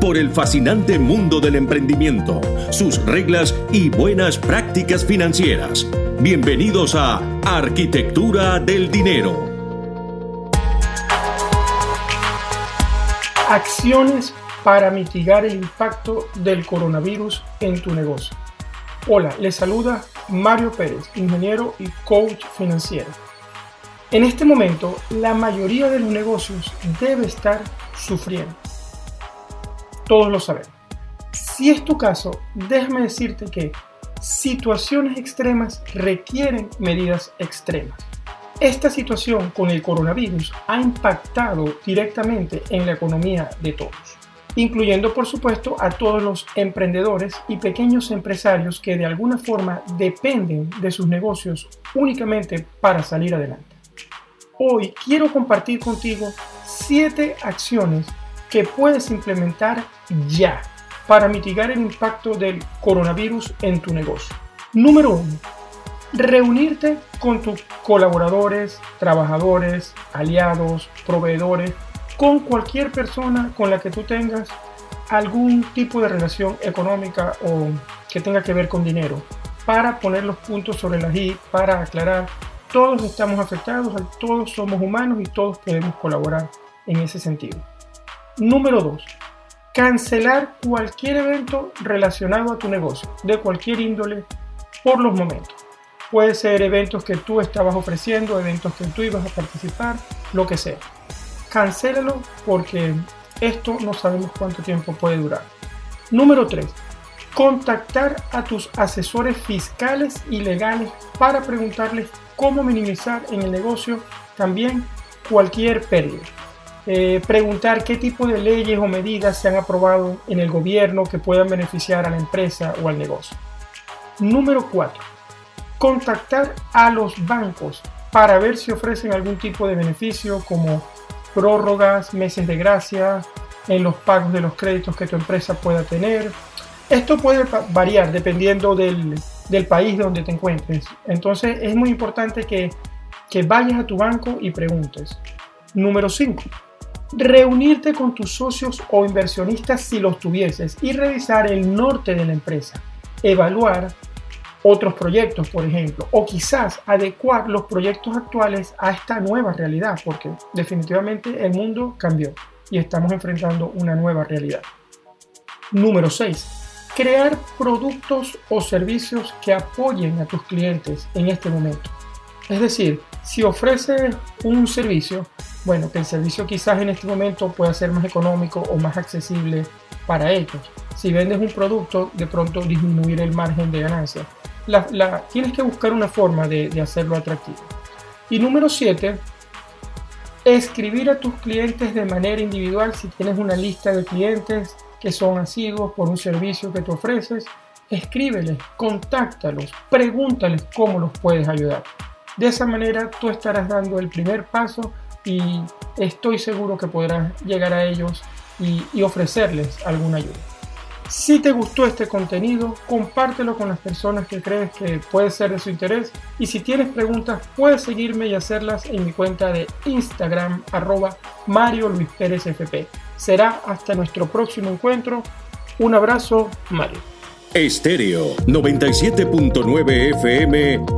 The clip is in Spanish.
por el fascinante mundo del emprendimiento, sus reglas y buenas prácticas financieras. Bienvenidos a Arquitectura del Dinero. Acciones para mitigar el impacto del coronavirus en tu negocio. Hola, les saluda Mario Pérez, ingeniero y coach financiero. En este momento, la mayoría de los negocios debe estar sufriendo todos lo sabemos. Si es tu caso, déjame decirte que situaciones extremas requieren medidas extremas. Esta situación con el coronavirus ha impactado directamente en la economía de todos, incluyendo por supuesto a todos los emprendedores y pequeños empresarios que de alguna forma dependen de sus negocios únicamente para salir adelante. Hoy quiero compartir contigo siete acciones que puedes implementar ya para mitigar el impacto del coronavirus en tu negocio. Número 1. Reunirte con tus colaboradores, trabajadores, aliados, proveedores, con cualquier persona con la que tú tengas algún tipo de relación económica o que tenga que ver con dinero, para poner los puntos sobre la I, para aclarar, todos estamos afectados, todos somos humanos y todos podemos colaborar en ese sentido. Número 2. Cancelar cualquier evento relacionado a tu negocio, de cualquier índole, por los momentos. Puede ser eventos que tú estabas ofreciendo, eventos que tú ibas a participar, lo que sea. Cancélalo porque esto no sabemos cuánto tiempo puede durar. Número 3. Contactar a tus asesores fiscales y legales para preguntarles cómo minimizar en el negocio también cualquier pérdida. Eh, preguntar qué tipo de leyes o medidas se han aprobado en el gobierno que puedan beneficiar a la empresa o al negocio. Número 4. Contactar a los bancos para ver si ofrecen algún tipo de beneficio como prórrogas, meses de gracia, en los pagos de los créditos que tu empresa pueda tener. Esto puede variar dependiendo del, del país donde te encuentres. Entonces es muy importante que, que vayas a tu banco y preguntes. Número 5 reunirte con tus socios o inversionistas si los tuvieses y revisar el norte de la empresa, evaluar otros proyectos, por ejemplo, o quizás adecuar los proyectos actuales a esta nueva realidad, porque definitivamente el mundo cambió y estamos enfrentando una nueva realidad. Número 6. Crear productos o servicios que apoyen a tus clientes en este momento. Es decir, si ofreces un servicio, bueno, que el servicio quizás en este momento pueda ser más económico o más accesible para ellos. Si vendes un producto, de pronto disminuir el margen de ganancia. La, tienes que buscar una forma de, hacerlo atractivo. Y número 7, escribir a tus clientes de manera individual si tienes una lista de clientes que son asiduos por un servicio que tú ofreces. Escríbeles, contáctalos, pregúntales cómo los puedes ayudar. De esa manera tú estarás dando el primer paso y estoy seguro que podrás llegar a ellos y, ofrecerles alguna ayuda. Si te gustó este contenido, compártelo con las personas que crees que puede ser de su interés. Y si tienes preguntas, puedes seguirme y hacerlas en mi cuenta de Instagram, arroba Mario Luis Pérez FP. Será hasta nuestro próximo encuentro. Un abrazo, Mario. Estéreo 97.9 FM